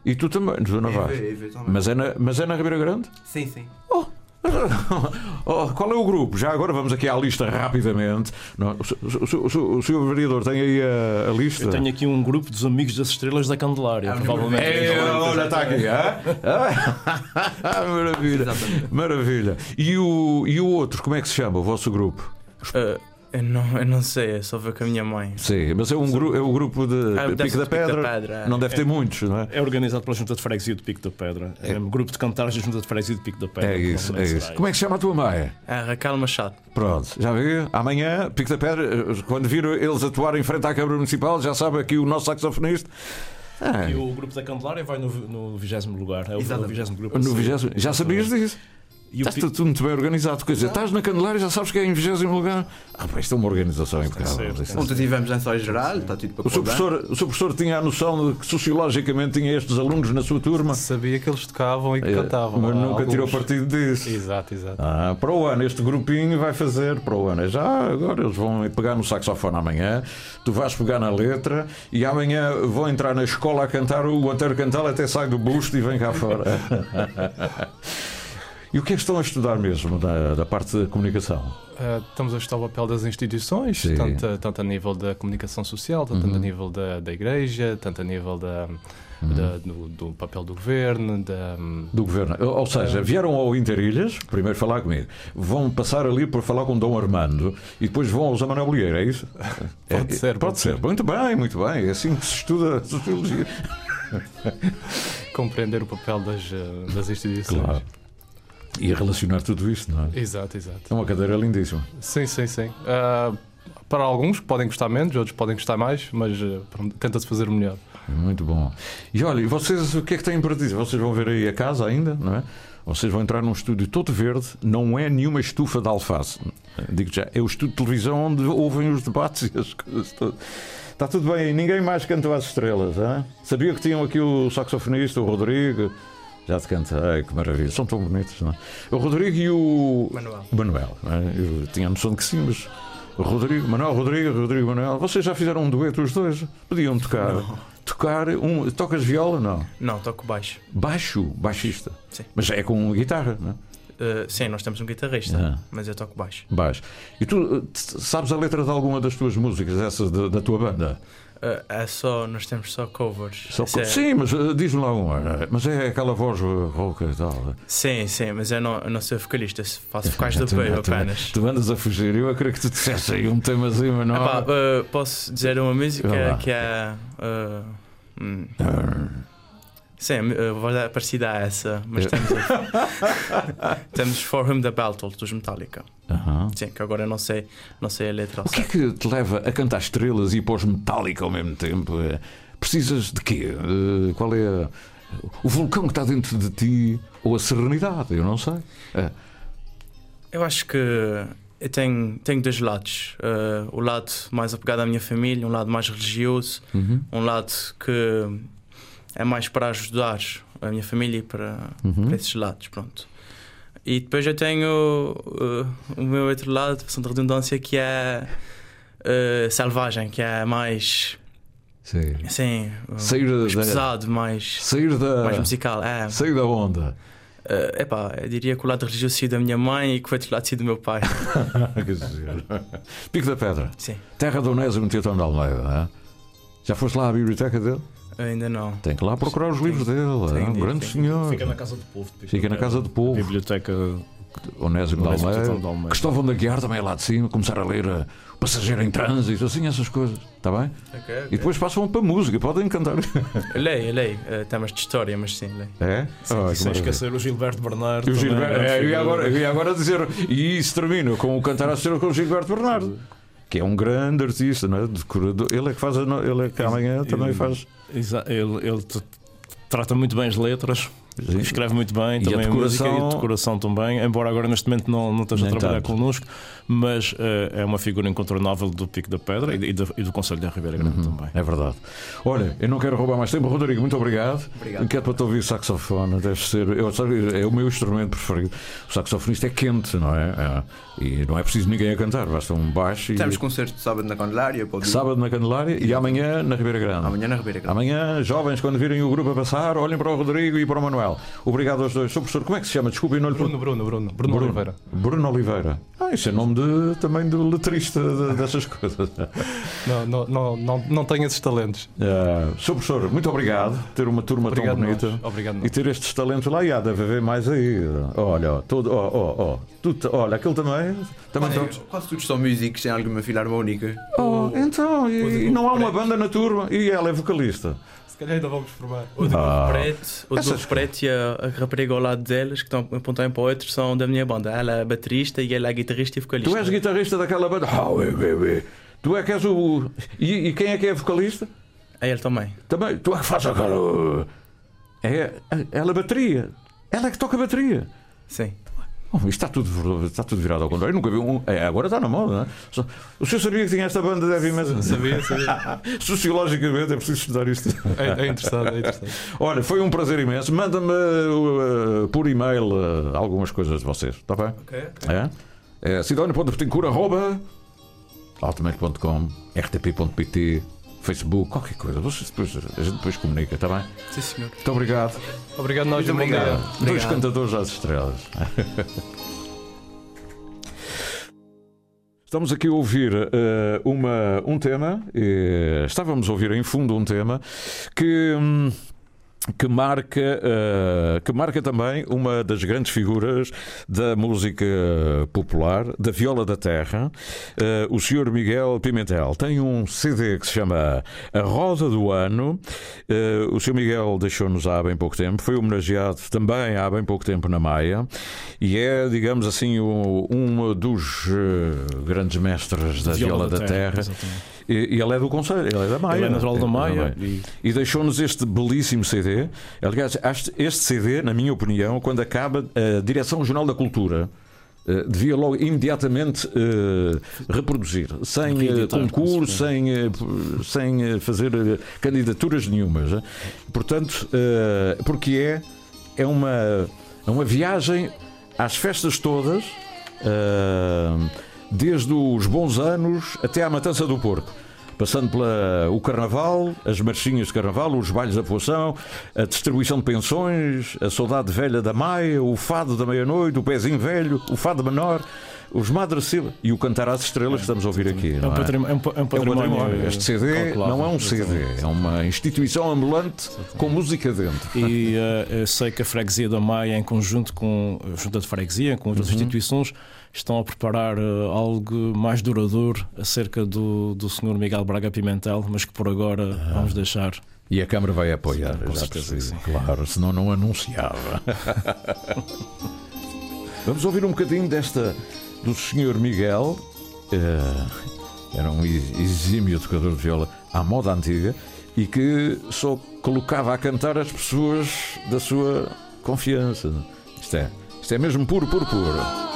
E tu também, tu não É, vais. é, eventualmente. Mas é na, mas é na Ribeira Grande? Sim, sim. Oh, qual é o grupo? Já agora vamos aqui à lista rapidamente. Não, o, se- o se- o se- o senhor vereador tem aí a, a lista? Eu tenho aqui um grupo dos amigos das estrelas da Candelária, provavelmente. É, olha, está aqui. hã? Ah, maravilha. Maravilha. E o, e o outro, como é que se chama, o vosso grupo? Eh, eu, não, eu não sei, eu só vou com a minha mãe. Sim, mas é, um gru, é o grupo de Ah, Pico da Pico da Pedra. Pedra, é. Não deve ter muitos, não é? É organizado pela Junta de Freguesia do Pico da Pedra. É, um grupo de cantares da Junta de Freguesia do Pico da Pedra. É isso, é isso. Como é que se chama a tua mãe? É Raquel Machado. Pronto, já viu? Amanhã, Pico da Pedra, quando viram eles atuar em frente à Câmara Municipal, já sabe aqui o nosso saxofonista. Ah, E o grupo da Candelária vai no, no 20 lugar. É o, o Exatamente. 20 grupo. no vigésimo- já sabias disso? E Estás tudo, tudo muito bem organizado. Quer dizer, estás na Candelária já sabes que é em 20 lugar. Ah, pá, isto é uma organização impecável. certo, Isto é- Ontem tivemos ensaio geral, está tudo para O seu, professor, o seu professor tinha a noção de que sociologicamente tinha estes alunos na sua turma, Sabia que eles tocavam e que cantavam. mas nunca alguns. tirou partido disso. Exato, exato. Ah, para o ano, este grupinho vai fazer para o ano. É Já agora eles vão pegar no saxofone amanhã, tu vais pegar na letra e amanhã vão entrar na escola a cantar o Antero Cantal até sai do busto e vem cá fora. e o que é que estão a estudar mesmo da, da parte da comunicação? Uh, estamos a estudar o papel das instituições, Sim. tanto, tanto a nível da comunicação social, tanto Uhum. a nível da, da igreja, tanto a nível da, da- do, do papel do governo, da, Do governo. Ou seja, vieram ao Interilhas, primeiro falar comigo, vão passar ali por falar com Dom Armando e depois vão ao Zé Manuel Bolieiro, é isso? Pode É- ser, Pode, pode ser. ser. Muito bem, muito bem. É assim que se estuda sociologia. compreender o papel das, uh, das instituições. Claro. E relacionar tudo isto, não é? Exato, exato. É uma cadeira lindíssima. Sim, sim, sim. Uh, para alguns podem gostar menos, outros podem gostar mais, mas uh, tenta-se fazer o melhor. Muito bom. E olha, e vocês o que é que têm para dizer? Vocês vão ver aí a casa ainda, não é? Vocês vão entrar num estúdio todo verde, não é nenhuma estufa de alface. Digo já, é o estúdio de televisão onde ouvem os debates e as coisas todas. Está tudo bem, ninguém mais cantou às estrelas, hein? Sabia que tinham aqui o saxofonista, o Rodrigo. Já te cantei, que maravilha. São tão bonitos, não é? O Rodrigo e o Manuel. Manuel. não é? Eu tinha a noção de que sim, mas Rodrigo, Manuel Rodrigo, Rodrigo Manuel, vocês já fizeram um dueto os dois? Podiam tocar. Tocar um. Tocas viola? Não. Não, toco baixo. Baixo, baixista. Sim. Mas é com guitarra, não é? Uh, sim, nós temos um guitarrista, Ah. mas eu toco baixo. Baixo. E tu t- sabes a letra de alguma das tuas músicas, essas da, da tua banda? É só, nós temos só covers. Só co- é- Sim, mas uh, diz-me lá uma. Mas é aquela voz uh, rouca e tal. sim, sim, mas eu não, eu não sou vocalista, faço vocais apoio tu- apenas. Tu andas a fugir. Eu queria que tu dissesse aí um tema assim, mas não. Epá, uh, posso dizer uma música que é. uh, hum, Sim, a é parecida a essa, mas temos, a- temos For Whom the Tolls dos Metallica. Sim, que agora eu não sei, não sei a letra. O que é que te leva a cantar estrelas e pós metálica ao mesmo tempo? É, Precisas de quê? Eh, Qual é o vulcão que está dentro de ti ou a serenidade? Eu não sei. É. Eu acho que eu tenho, tenho dois lados. Uh, o lado mais apegado à minha família, um lado mais religioso, Uhum. um lado que é mais para ajudar a minha família para, Uhum. para esses lados. Pronto. E depois eu tenho uh, o meu outro lado, passando de redundância, que é uh, selvagem, que é mais. Sim. Assim, Sair da- mais da- pesado, mais, Sair da. mais musical. É. Sair da onda. Uh, epá, eu diria que o lado religioso da minha mãe e que o outro lado do meu pai. Pico da Pedra. Sim. Terra do Onésimo Teatão de Almeida. hã? Já foste lá à biblioteca dele? Ainda não. Tem que lá procurar os livros dele. tem hã? Um grande tem. senhor. Fica na Casa do Povo. de Fica na Casa do Povo. Biblioteca Onésimo de Almeida. Cristóvão da Guiar também é lá de cima. Começar a ler uh, O Passageiro em Trânsito, assim, essas coisas. Está bem? Ok, E depois passam para música. Podem cantar. Leio, leio. Uh, temas de história, mas sim, leio. É? Sim, que sem esquecer o Gilberto Bernardo. E o Gilberto, é uma é, eu, ia agora, eu ia agora dizer, e isso termina com o cantar a ser com o Gilberto Bernardo, que é um grande artista, não é? Decorador. Ele é que faz, ele é que amanhã também faz. Ele, ele trata muito bem as letras. Escreve muito bem, E a também a, música e decoração- a decoração também, embora agora neste momento não, não esteja a Nem trabalhar tanto. connosco, mas eh, é uma figura incontornável do Pico da Pedra e, e do, e do Conselho da Ribeira Grande também. É verdade. Olha, eu não quero roubar mais tempo. Rodrigo, muito obrigado. Obrigado. Quero para te ouvir saxofone. Deve ser. Eu, sabe, é o meu instrumento preferido. O saxofonista é quente, não é? É. E não é preciso ninguém a cantar, basta um baixo e. Temos concerto de sábado na Candelária. pode. Sábado na Candelária e amanhã na Ribeira Grande. Amanhã na Ribeira Grande. Amanhã, jovens, quando virem o grupo a passar, olhem para o Rodrigo e para o Manuel. Obrigado aos dois. Sou professor, como é que se chama? Desculpe, não lhe Bruno, Bruno, Bruno. Bruno, Oliveira. Bruno Oliveira. Ah, isso é nome de, também de letrista de- dessas coisas. Não, não, não, não, não tenho esses talentos. Ah, Sr. professor, muito obrigado por ter uma turma Obrigado tão bonita nós. Obrigado nós. e ter estes talentos lá. E há, deve haver mais aí. Olha, todo, ó, ó, ó, tu olha, aquele também. também Quase, tá- quase todos são músicos, tem alguma filarmónica. Oh, então, e, e não há uma banda na turma e ela é vocalista. Se calhar ainda vamos formar. O de Ah. Preto, o Grupo Preto e a, a rapariga ao lado deles, que estão a apontar um para o outro, são da minha banda. Ela é baterista e ele é guitarrista e vocalista. Tu és guitarrista daquela banda. Ah, ué, ué, ué. Tu é que és o. E, e quem é que é vocalista? É ele também. Também. Tu é que fazes aquela. É, ela é bateria. Ela é que toca bateria. Sim. Oh, isto está tudo, está tudo virado ao contrário. Eu nunca vi um. É, agora está na moda, não é? O senhor sabia que tinha esta banda de heavy metal? Sabia, sabia. Sociologicamente é preciso estudar isto. É, é interessante, é interessante. Olha, foi um prazer imenso. Manda-me uh, por e-mail uh, algumas coisas de vocês, está bem? Ok. É? É arroba altamente.com, rtp.pt, Facebook, qualquer coisa. Vocês depois, a gente depois comunica, está bem? Sim, senhor. Muito obrigado. Obrigado, nós. Muito dia. obrigado. Dois Obrigado. cantadores às estrelas. Estamos aqui a ouvir eh, uma, um tema, eh, estávamos a ouvir em fundo um tema que. hum, que marca, eh, que marca também uma das grandes figuras da música popular, da viola da terra, eh, o Sr. Miguel Pimentel. Tem um CD que se chama A Roda do Ano. Eh, o Sr. Miguel deixou-nos há bem pouco tempo, foi homenageado também há bem pouco tempo na Maia e é, digamos assim, um dos grandes mestres da viola, da, terra. exatamente. E, e ele é do Conselho, ele é da Maia. Ele é natural da Maia E, e- deixou-nos este belíssimo CD. Aliás, este CD, na minha opinião, quando acaba, a Direção-Geral da Cultura. eh, devia logo imediatamente eh, reproduzir, sem Reeditar, concurso, sem, sem fazer candidaturas nenhumas. eh. Portanto, porque é, é, uma, é uma viagem às festas todas, desde os bons anos até à matança do porco. Passando pela o carnaval, as marchinhas de carnaval, os bailes da poção, a distribuição de pensões, a saudade velha da maia, o fado da meia-noite, o pezinho velho, o fado menor, Os Madre Silva e o Cantar às Estrelas que estamos a ouvir aqui. É um património- é um é Este CD não é um CD, é uma instituição ambulante com música dentro. E eu sei que a Freguesia da Maia, em conjunto com a Junta de Freguesia, com outras Uhum. instituições, estão a preparar eh, algo mais duradouro acerca do, do Sr. Miguel Braga Pimentel, mas que por agora Ah. vamos deixar. E a Câmara vai apoiar, Com já certeza sim. claro, senão não anunciava. Vamos ouvir um bocadinho desta do Sr. Miguel, eh, era um ex- exímio tocador de viola à moda antiga e que só colocava a cantar as pessoas da sua confiança. Isto é, isto é mesmo puro, puro, puro.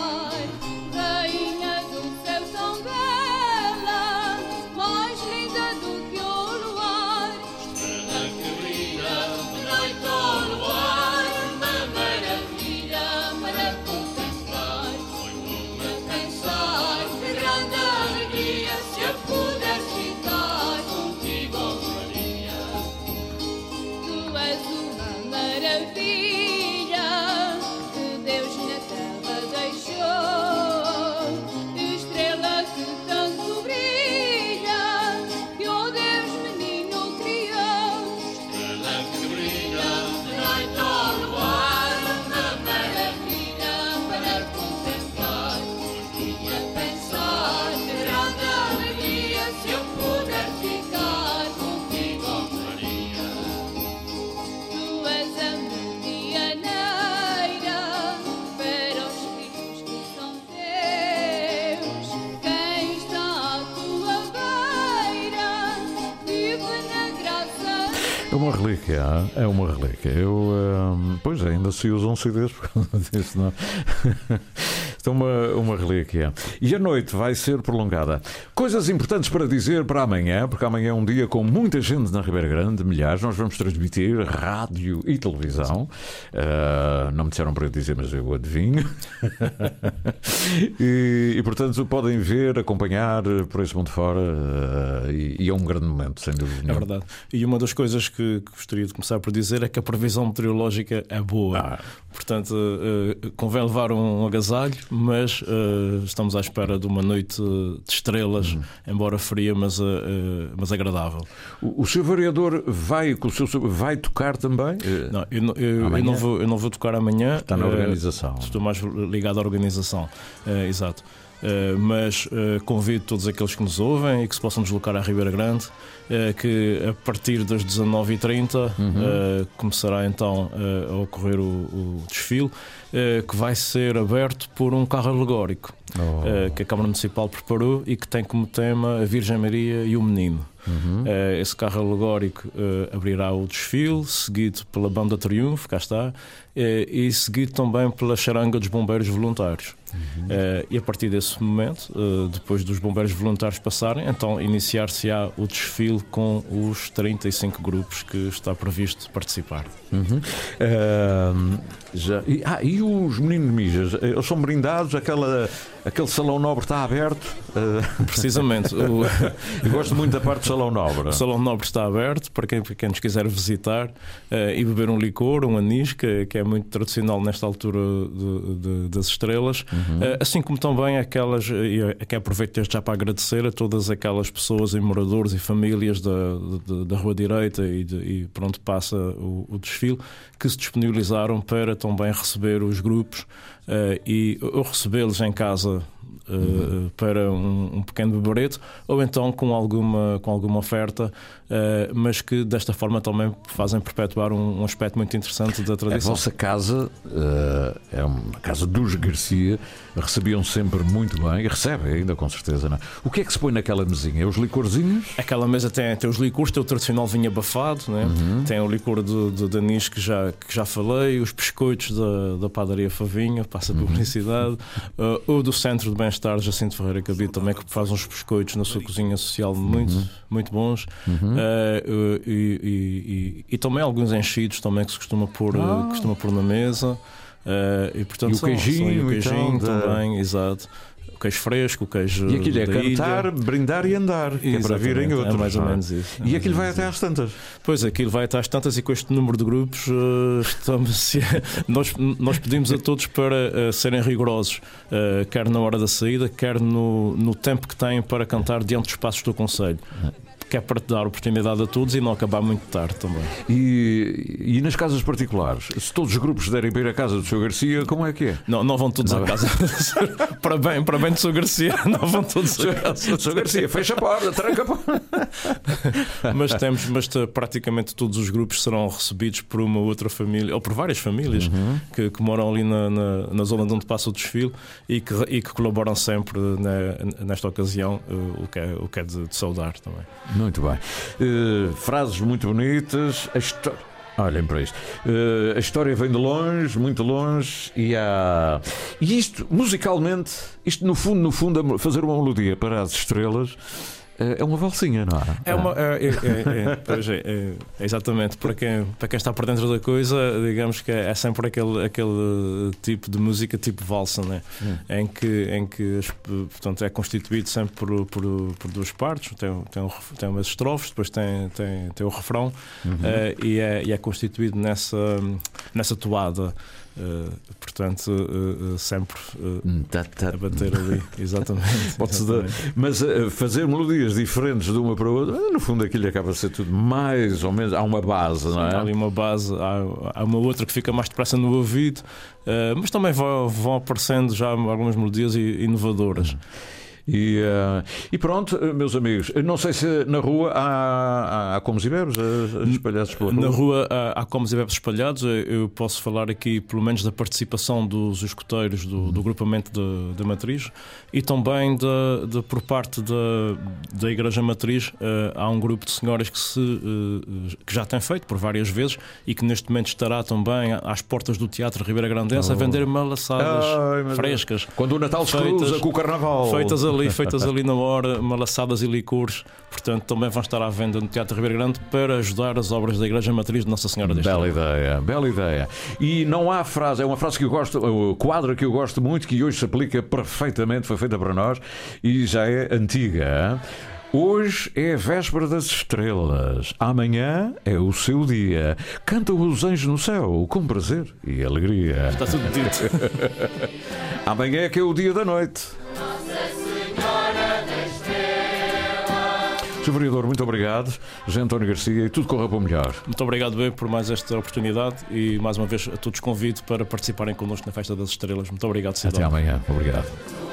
É uma relíquia. Eu, hum, pois ainda se usam CDs por causa disso, não? É uma, uma relíquia. E a noite vai ser prolongada. Coisas importantes para dizer para amanhã, porque amanhã é um dia com muita gente na Ribeira Grande, milhares. Nós vamos transmitir rádio e televisão. Ah, não me disseram para eu dizer, mas eu adivinho. e, e, portanto podem ver, acompanhar por esse mundo fora. ah, e, e é um grande momento, sem dúvida. É nenhuma. verdade. E uma das coisas que, que gostaria de começar por dizer é que a previsão meteorológica é boa. Ah. Portanto, eh, convém levar um agasalho, mas eh, estamos à espera de uma noite de estrelas, Uhum. embora fria, mas, eh, mas agradável. O, o seu vereador vai, com o seu, vai tocar também? Não, eu, não- eu- eu não vou, eu não vou tocar amanhã. Está na organização. Estou mais ligado à organização. Exato. Mas convido todos aqueles que nos ouvem e que se possam deslocar à Ribeira Grande, que a partir das 19h30 Uhum. eh, começará então eh, a ocorrer o, o desfile, eh, que vai ser aberto por um carro alegórico Oh. eh, que a Câmara Municipal preparou e que tem como tema a Virgem Maria e o Menino. Uhum. Eh, esse carro alegórico eh, abrirá o desfile, seguido pela Banda Triunfo, cá está, eh, e seguido também pela charanga dos bombeiros voluntários. Eh, e a partir desse momento, eh, depois dos bombeiros voluntários passarem, então iniciar-se-á o desfile com os 35 grupos que está previsto participar. Uhum. Ahm, já, e, ah, e os meninos mijas? Eles são brindados? Aquela, aquele salão nobre está aberto? Ah, Precisamente. o- eu gosto muito da parte do salão nobre. O Salão Nobre está aberto para quem, quem nos quiser visitar eh, e beber um licor, um anis, que, que é muito tradicional nesta altura de- de- das estrelas. Eh, assim como também aquelas, e aqui aproveito desde já para agradecer a todas aquelas pessoas e moradores e famílias da, de- da Rua Direita e, de, e por onde passa o, o desfile, que se disponibilizaram para também receber os grupos eh, e ou recebê-los em casa eh, para um, um pequeno beberete ou então com alguma, com alguma oferta, eh, mas que desta forma também fazem perpetuar um, um aspecto muito interessante da A tradição. vossa casa eh, é uma casa dos Garcia, recebiam sempre muito bem, e recebem ainda com certeza. Não? é? O que é que se põe naquela mesinha? Os licorzinhos? Aquela mesa tem, tem os licores, tem o tradicional vinho abafado, né? tem o licor de, de, de anis que já, que já falei, os biscoitos da, da padaria Favinha, passa a publicidade, uh, o do Centro de Bem-Estar Jacinto Ferreira Cabide também, que faz uns biscoitos na sua cozinha social muito, muito bons, Uhum. Uh, e, e, e, e também alguns enchidos também que se costuma pôr, uh, Ah. costuma pôr na mesa. Uh, e, portanto, E o são- são- queijinho e o queijinho da- também, exato. Queijo fresco, o queijo E aquilo é cantar, ilha. brindar e andar, que é para virem outros. É mais ou é? menos isso. é E aquilo vai até às tantas. Pois, aquilo vai até às tantas e com este número de grupos eh, estamos, nós, nós pedimos a todos para eh, serem rigorosos, eh, quer na hora da saída, quer no, no tempo que têm para cantar diante dos passos do Conselho. Que é para te dar oportunidade a todos e não acabar muito tarde também. E, e nas casas particulares, se todos os grupos derem para ir à casa do Sr. Garcia, como é que é? Não, não vão todos Não. a casa. para bem, para bem do Sr. Garcia, não vão todos a casa. Sr. Garcia, fecha a porta, tranca a porta. mas temos, mas t- praticamente todos os grupos serão recebidos por uma outra família, ou por várias famílias Uhum. que, que moram ali na, na, na zona de onde passa o desfile e que, e que colaboram sempre ne- nesta ocasião, eh, o que é, o que é de, de saudar também. Muito bem. Eh, frases muito bonitas. A histó- Olhem para isto. Eh, a história vem de longe, muito longe, e há. E isto, musicalmente, isto no fundo, no fundo, a fazer uma melodia para as estrelas é uma valsinha, não é? É uma. É, é, é, é, é, é, exatamente. Para quem, para quem está por dentro da coisa, digamos que é, sempre aquele, aquele tipo de música tipo valsa, né? em que, em que portanto, é constituído sempre por, por, por duas partes. Tem, tem, tem umas estrofes, depois tem, tem, tem o refrão Uhum. eh, e, é, e é constituído nessa, nessa toada. Eh, portanto, eh, eh, sempre eh, a bater ali. Exatamente. Mas fazer melodias diferentes de uma para a outra, no fundo aquilo acaba a ser tudo mais ou menos. Há uma base, não Há é? ali uma base, há, há uma outra que fica mais depressa no ouvido, mas também vão, vão aparecendo já algumas melodias inovadoras. E, eh, e pronto, eh, meus amigos, eu não sei se na rua há, há, há comos e bebes eh, espalhados pela Na rua há, há comos e bebes espalhados. Eu- posso falar aqui, pelo menos, da participação dos escuteiros do, do grupamento da- Matriz e também da, da- por parte da, da Igreja Matriz. eh, há um grupo de senhoras que, se, eh, que já tem feito por várias vezes e que neste momento estará também às portas do Teatro Ribeira Grandense a Oh. vender malaçadas Ai, frescas. Quando o Natal se cruza com o Carnaval. Feitas ali, feitas ali na hora, malaçadas e licores. Portanto, também vão estar à venda no Teatro Ribeira Grande para ajudar as obras da Igreja Matriz de Nossa Senhora deste Bela ideia, bela ideia. E não há frase, é uma frase que eu gosto, o quadro que eu gosto muito, que hoje se aplica perfeitamente, foi feita para nós e já é antiga. Hoje é a véspera das estrelas, amanhã é o seu dia. Cantam os anjos no céu com prazer e alegria. Está tudo dito. amanhã é que é o dia da noite. Sr. Vereador, muito obrigado. José António Garcia e tudo corra para o melhor. Muito obrigado, bem, por mais esta oportunidade e mais uma vez a todos convido para participarem connosco na Festa das Estrelas. Muito obrigado, Até cidadão. amanhã. Obrigado.